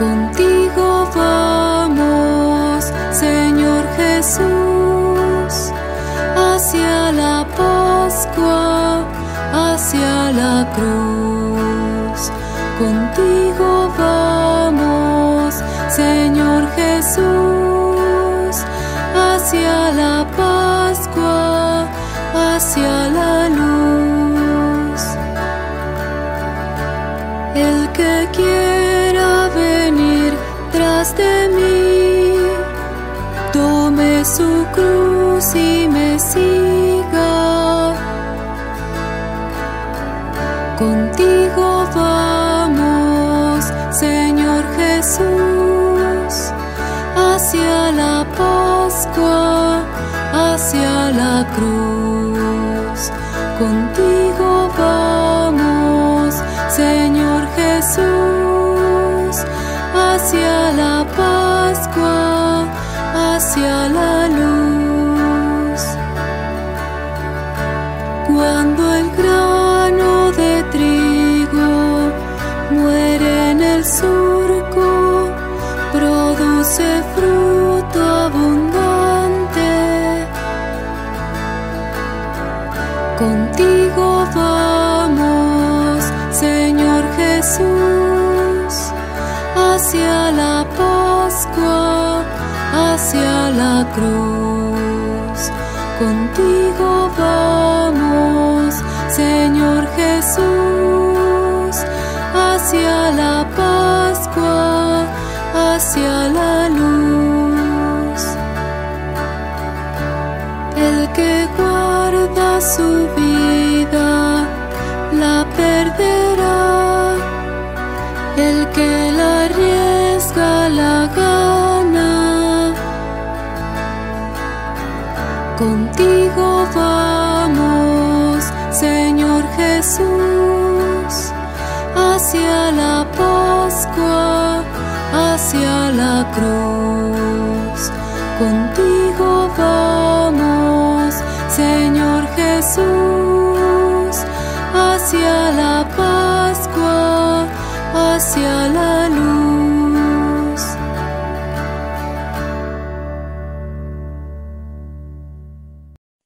Contigo vamos, Señor Jesús, hacia la Pascua, hacia la cruz. Produce fruto abundante. Contigo vamos, Señor Jesús, hacia la Pascua, hacia la cruz.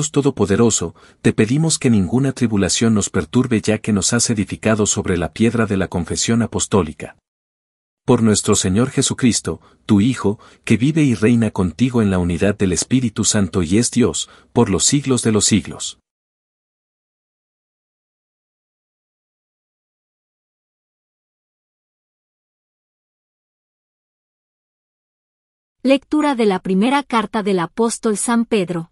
Dios Todopoderoso, te pedimos que ninguna tribulación nos perturbe ya que nos has edificado sobre la piedra de la confesión apostólica. Por nuestro Señor Jesucristo, tu Hijo, que vive y reina contigo en la unidad del Espíritu Santo y es Dios, por los siglos de los siglos. Lectura de la primera carta del apóstol San Pedro.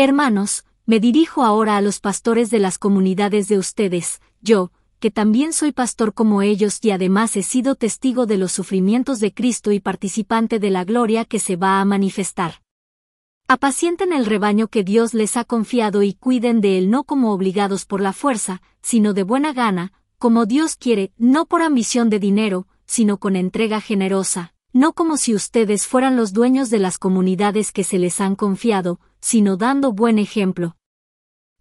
Hermanos, me dirijo ahora a los pastores de las comunidades de ustedes, yo, que también soy pastor como ellos y además he sido testigo de los sufrimientos de Cristo y participante de la gloria que se va a manifestar. Apacienten el rebaño que Dios les ha confiado y cuiden de él no como obligados por la fuerza, sino de buena gana, como Dios quiere, no por ambición de dinero, sino con entrega generosa, no como si ustedes fueran los dueños de las comunidades que se les han confiado, sino dando buen ejemplo.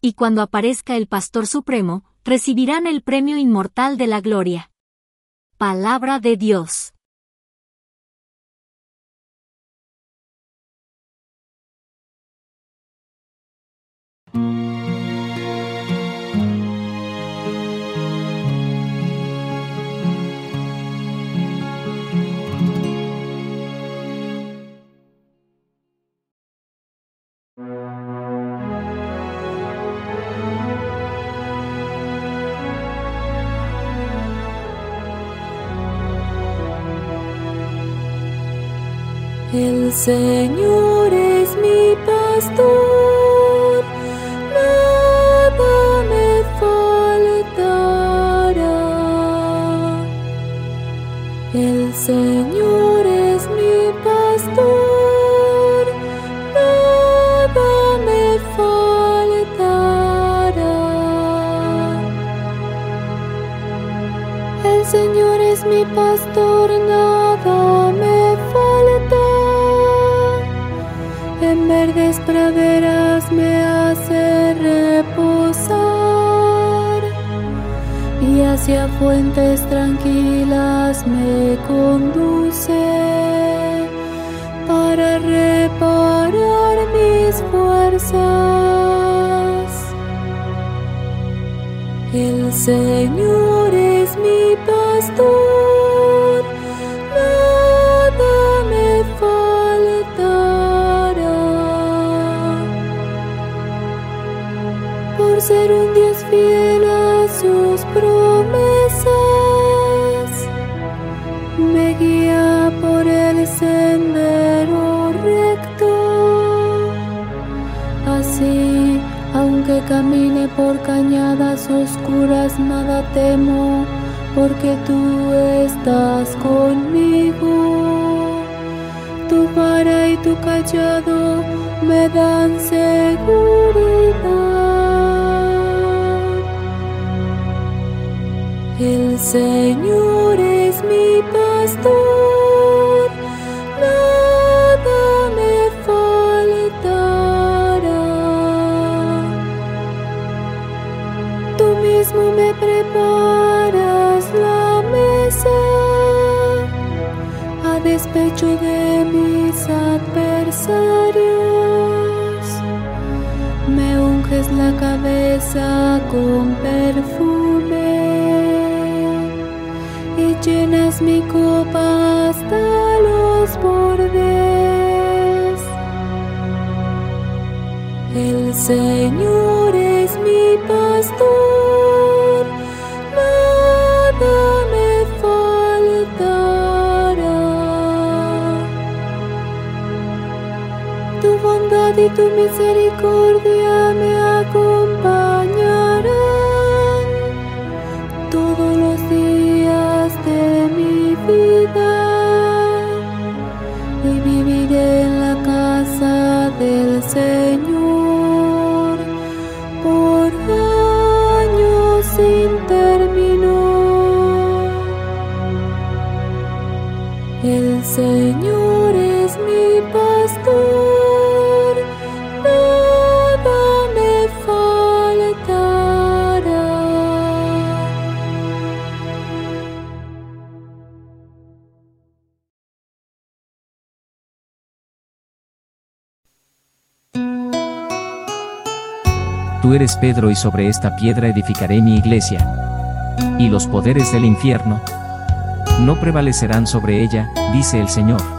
Y cuando aparezca el Pastor Supremo, recibirán el premio inmortal de la gloria. Palabra de Dios. El Señor es mi pastor, hacia fuentes tranquilas me conduce para reparar mis fuerzas. El Señor es mi pastor, nada me faltará. Por ser un Dios fiel a sus promesas, por cañadas oscuras, nada temo, porque tú estás conmigo. Tu vara y tu callado me dan seguridad. El Señor es mi pastor, de mis adversarios. Me unges la cabeza con perfume y llenas mi copa hasta los bordes. El Señor y tu misericordia me acompañarán eres Pedro y sobre esta piedra edificaré mi iglesia. Y los poderes del infierno no prevalecerán sobre ella, dice el Señor.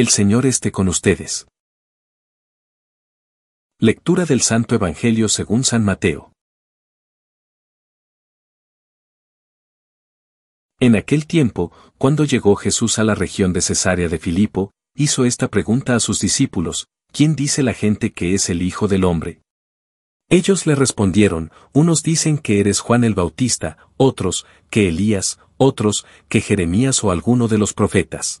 El Señor esté con ustedes. Lectura del Santo Evangelio según San Mateo. En aquel tiempo, cuando llegó Jesús a la región de Cesarea de Filipo, hizo esta pregunta a sus discípulos, ¿quién dice la gente que es el Hijo del Hombre? Ellos le respondieron, unos dicen que eres Juan el Bautista, otros, que Elías, otros, que Jeremías o alguno de los profetas.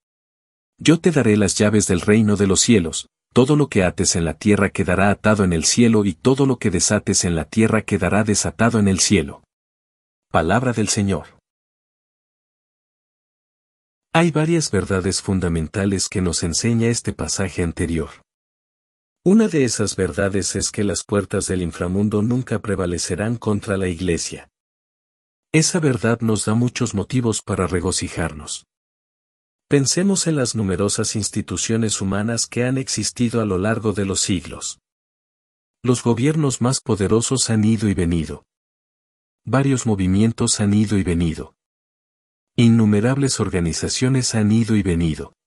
Yo te daré las llaves del reino de los cielos, todo lo que ates en la tierra quedará atado en el cielo y todo lo que desates en la tierra quedará desatado en el cielo. Palabra del Señor. Hay varias verdades fundamentales que nos enseña este pasaje anterior. Una de esas verdades es que las puertas del inframundo nunca prevalecerán contra la Iglesia. Esa verdad nos da muchos motivos para regocijarnos. Pensemos en las numerosas instituciones humanas que han existido a lo largo de los siglos. Los gobiernos más poderosos han ido y venido. Varios movimientos han ido y venido. Innumerables organizaciones han ido y venido.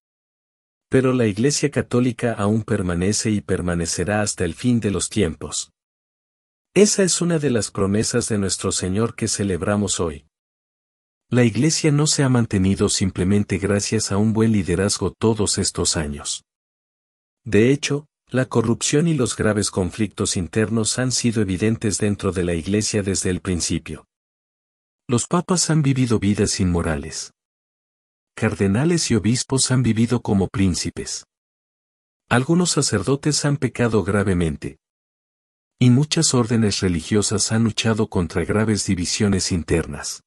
Pero la Iglesia Católica aún permanece y permanecerá hasta el fin de los tiempos. Esa es una de las promesas de nuestro Señor que celebramos hoy. La Iglesia no se ha mantenido simplemente gracias a un buen liderazgo todos estos años. De hecho, la corrupción y los graves conflictos internos han sido evidentes dentro de la Iglesia desde el principio. Los papas han vivido vidas inmorales. Cardenales y obispos han vivido como príncipes. Algunos sacerdotes han pecado gravemente. Y muchas órdenes religiosas han luchado contra graves divisiones internas.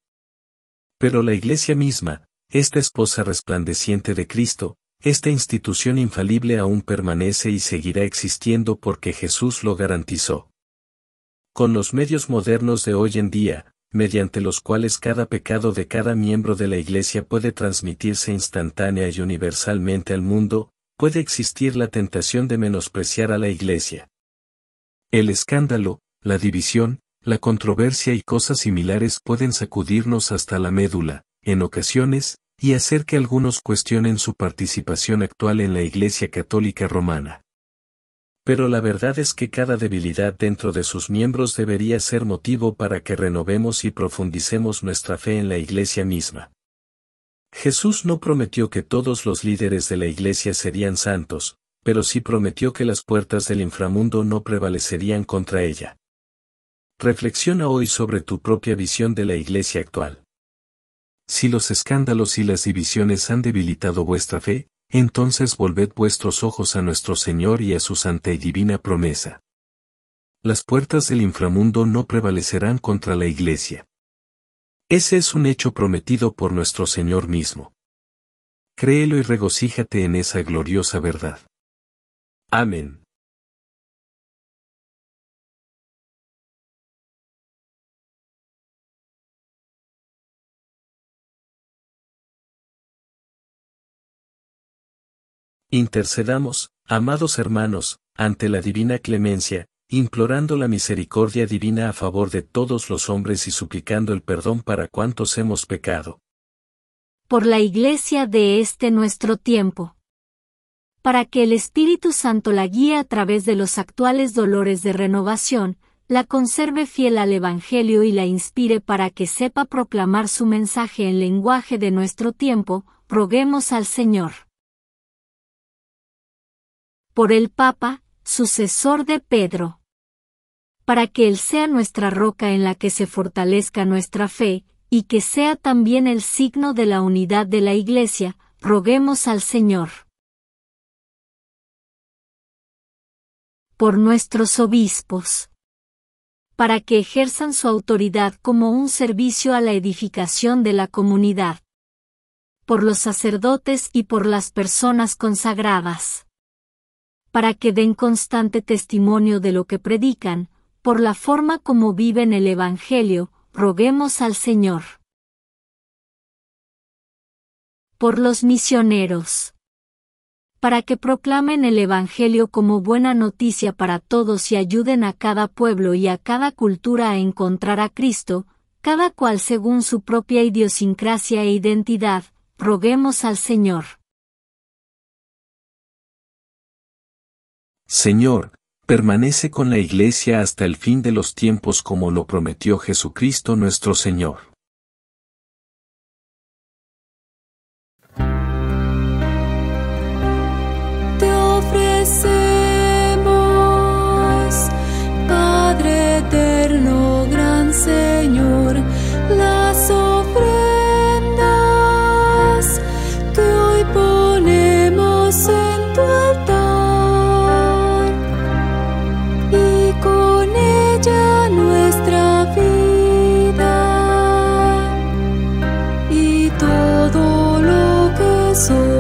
Pero la Iglesia misma, esta esposa resplandeciente de Cristo, esta institución infalible aún permanece y seguirá existiendo porque Jesús lo garantizó. Con los medios modernos de hoy en día, mediante los cuales cada pecado de cada miembro de la Iglesia puede transmitirse instantánea y universalmente al mundo, puede existir la tentación de menospreciar a la Iglesia. El escándalo, la división, la controversia y cosas similares pueden sacudirnos hasta la médula, en ocasiones, y hacer que algunos cuestionen su participación actual en la Iglesia Católica Romana. Pero la verdad es que cada debilidad dentro de sus miembros debería ser motivo para que renovemos y profundicemos nuestra fe en la Iglesia misma. Jesús no prometió que todos los líderes de la Iglesia serían santos, pero sí prometió que las puertas del inframundo no prevalecerían contra ella. Reflexiona hoy sobre tu propia visión de la Iglesia actual. Si los escándalos y las divisiones han debilitado vuestra fe, entonces volved vuestros ojos a nuestro Señor y a su santa y divina promesa. Las puertas del inframundo no prevalecerán contra la Iglesia. Ese es un hecho prometido por nuestro Señor mismo. Créelo y regocíjate en esa gloriosa verdad. Amén. Intercedamos, amados hermanos, ante la divina clemencia, implorando la misericordia divina a favor de todos los hombres y suplicando el perdón para cuantos hemos pecado. Por la Iglesia de este nuestro tiempo. Para que el Espíritu Santo la guíe a través de los actuales dolores de renovación, la conserve fiel al Evangelio y la inspire para que sepa proclamar su mensaje en lenguaje de nuestro tiempo, roguemos al Señor. Por el Papa, sucesor de Pedro. Para que Él sea nuestra roca en la que se fortalezca nuestra fe, y que sea también el signo de la unidad de la Iglesia, roguemos al Señor. Por nuestros obispos. Para que ejerzan su autoridad como un servicio a la edificación de la comunidad. Por los sacerdotes y por las personas consagradas para que den constante testimonio de lo que predican, por la forma como viven el Evangelio, roguemos al Señor. Por los misioneros. Para que proclamen el Evangelio como buena noticia para todos y ayuden a cada pueblo y a cada cultura a encontrar a Cristo, cada cual según su propia idiosincrasia e identidad, roguemos al Señor. Señor, permanece con la Iglesia hasta el fin de los tiempos como lo prometió Jesucristo nuestro Señor. Te ofrecemos, Padre eterno, gran Señor, lo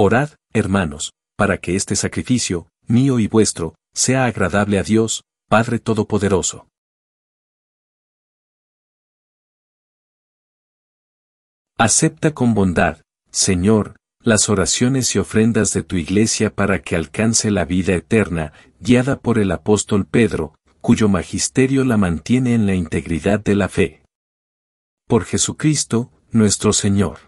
Orad, hermanos, para que este sacrificio, mío y vuestro, sea agradable a Dios, Padre Todopoderoso. Acepta con bondad, Señor, las oraciones y ofrendas de tu iglesia para que alcance la vida eterna, guiada por el apóstol Pedro, cuyo magisterio la mantiene en la integridad de la fe. Por Jesucristo, nuestro Señor.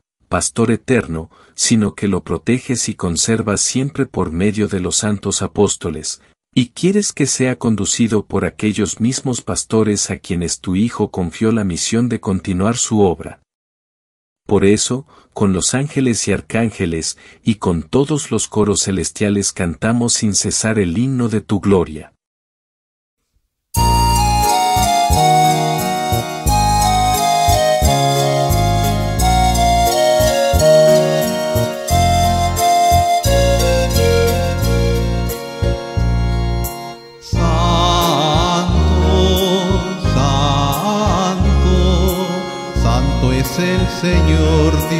Pastor eterno, sino que lo proteges y conservas siempre por medio de los santos apóstoles, y quieres que sea conducido por aquellos mismos pastores a quienes tu Hijo confió la misión de continuar su obra. Por eso, con los ángeles y arcángeles, y con todos los coros celestiales cantamos sin cesar el himno de tu gloria.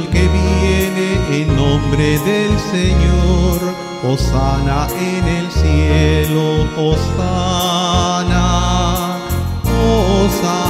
El que viene en nombre del Señor. Osana en el cielo, Osana, Osana,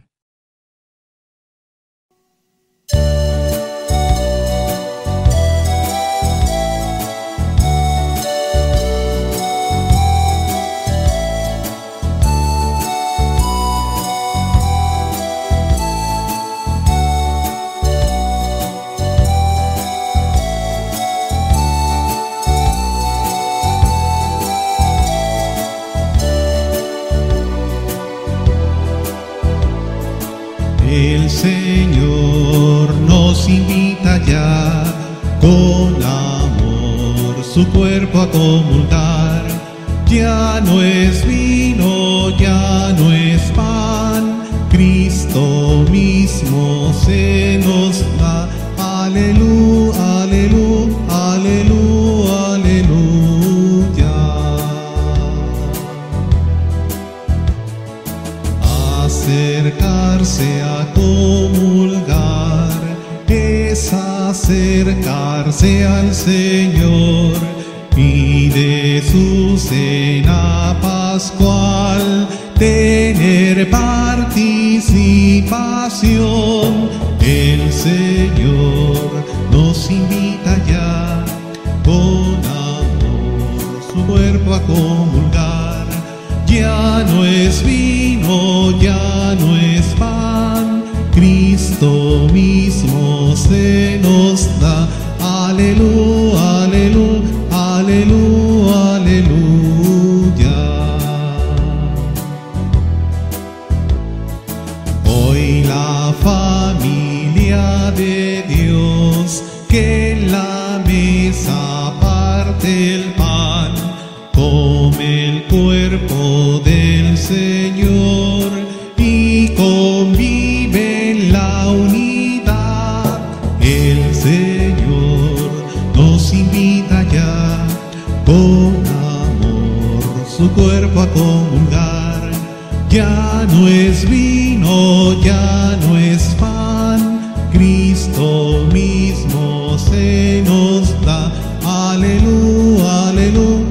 Con amor su cuerpo a comulgar. Ya no es vino, ya no es pan, Cristo mismo se nos da. Aleluya, aleluya, aleluya, aleluya. Acercarse a comulgar acercarse al Señor y de su cena pascual tener participación. El Señor nos invita ya con amor su cuerpo a comulgar. Ya no es vino, ya no es pan, Cristo mismo se nos. Aleluya, Cristo mismo se nos da. Aleluya, aleluya,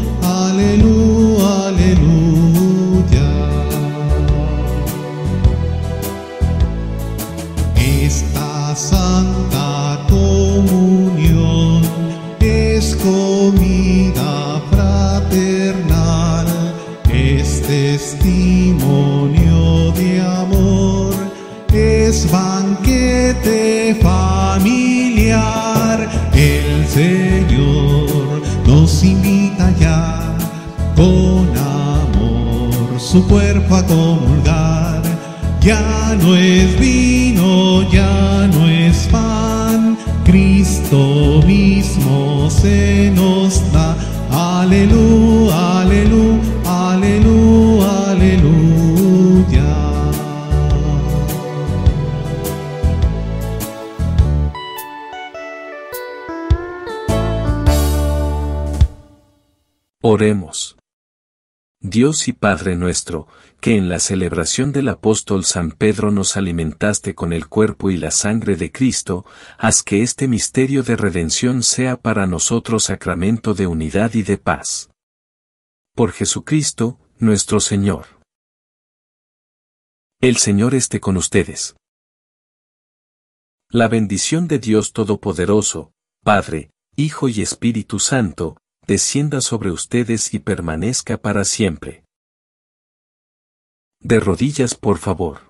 cuerpo a comulgar. Ya no es vino, ya no es pan, Cristo mismo se nos Dios y Padre nuestro, que en la celebración del apóstol San Pedro nos alimentaste con el cuerpo y la sangre de Cristo, haz que este misterio de redención sea para nosotros sacramento de unidad y de paz. Por Jesucristo, nuestro Señor. El Señor esté con ustedes. La bendición de Dios Todopoderoso, Padre, Hijo y Espíritu Santo, descienda sobre ustedes y permanezca para siempre. De rodillas, por favor.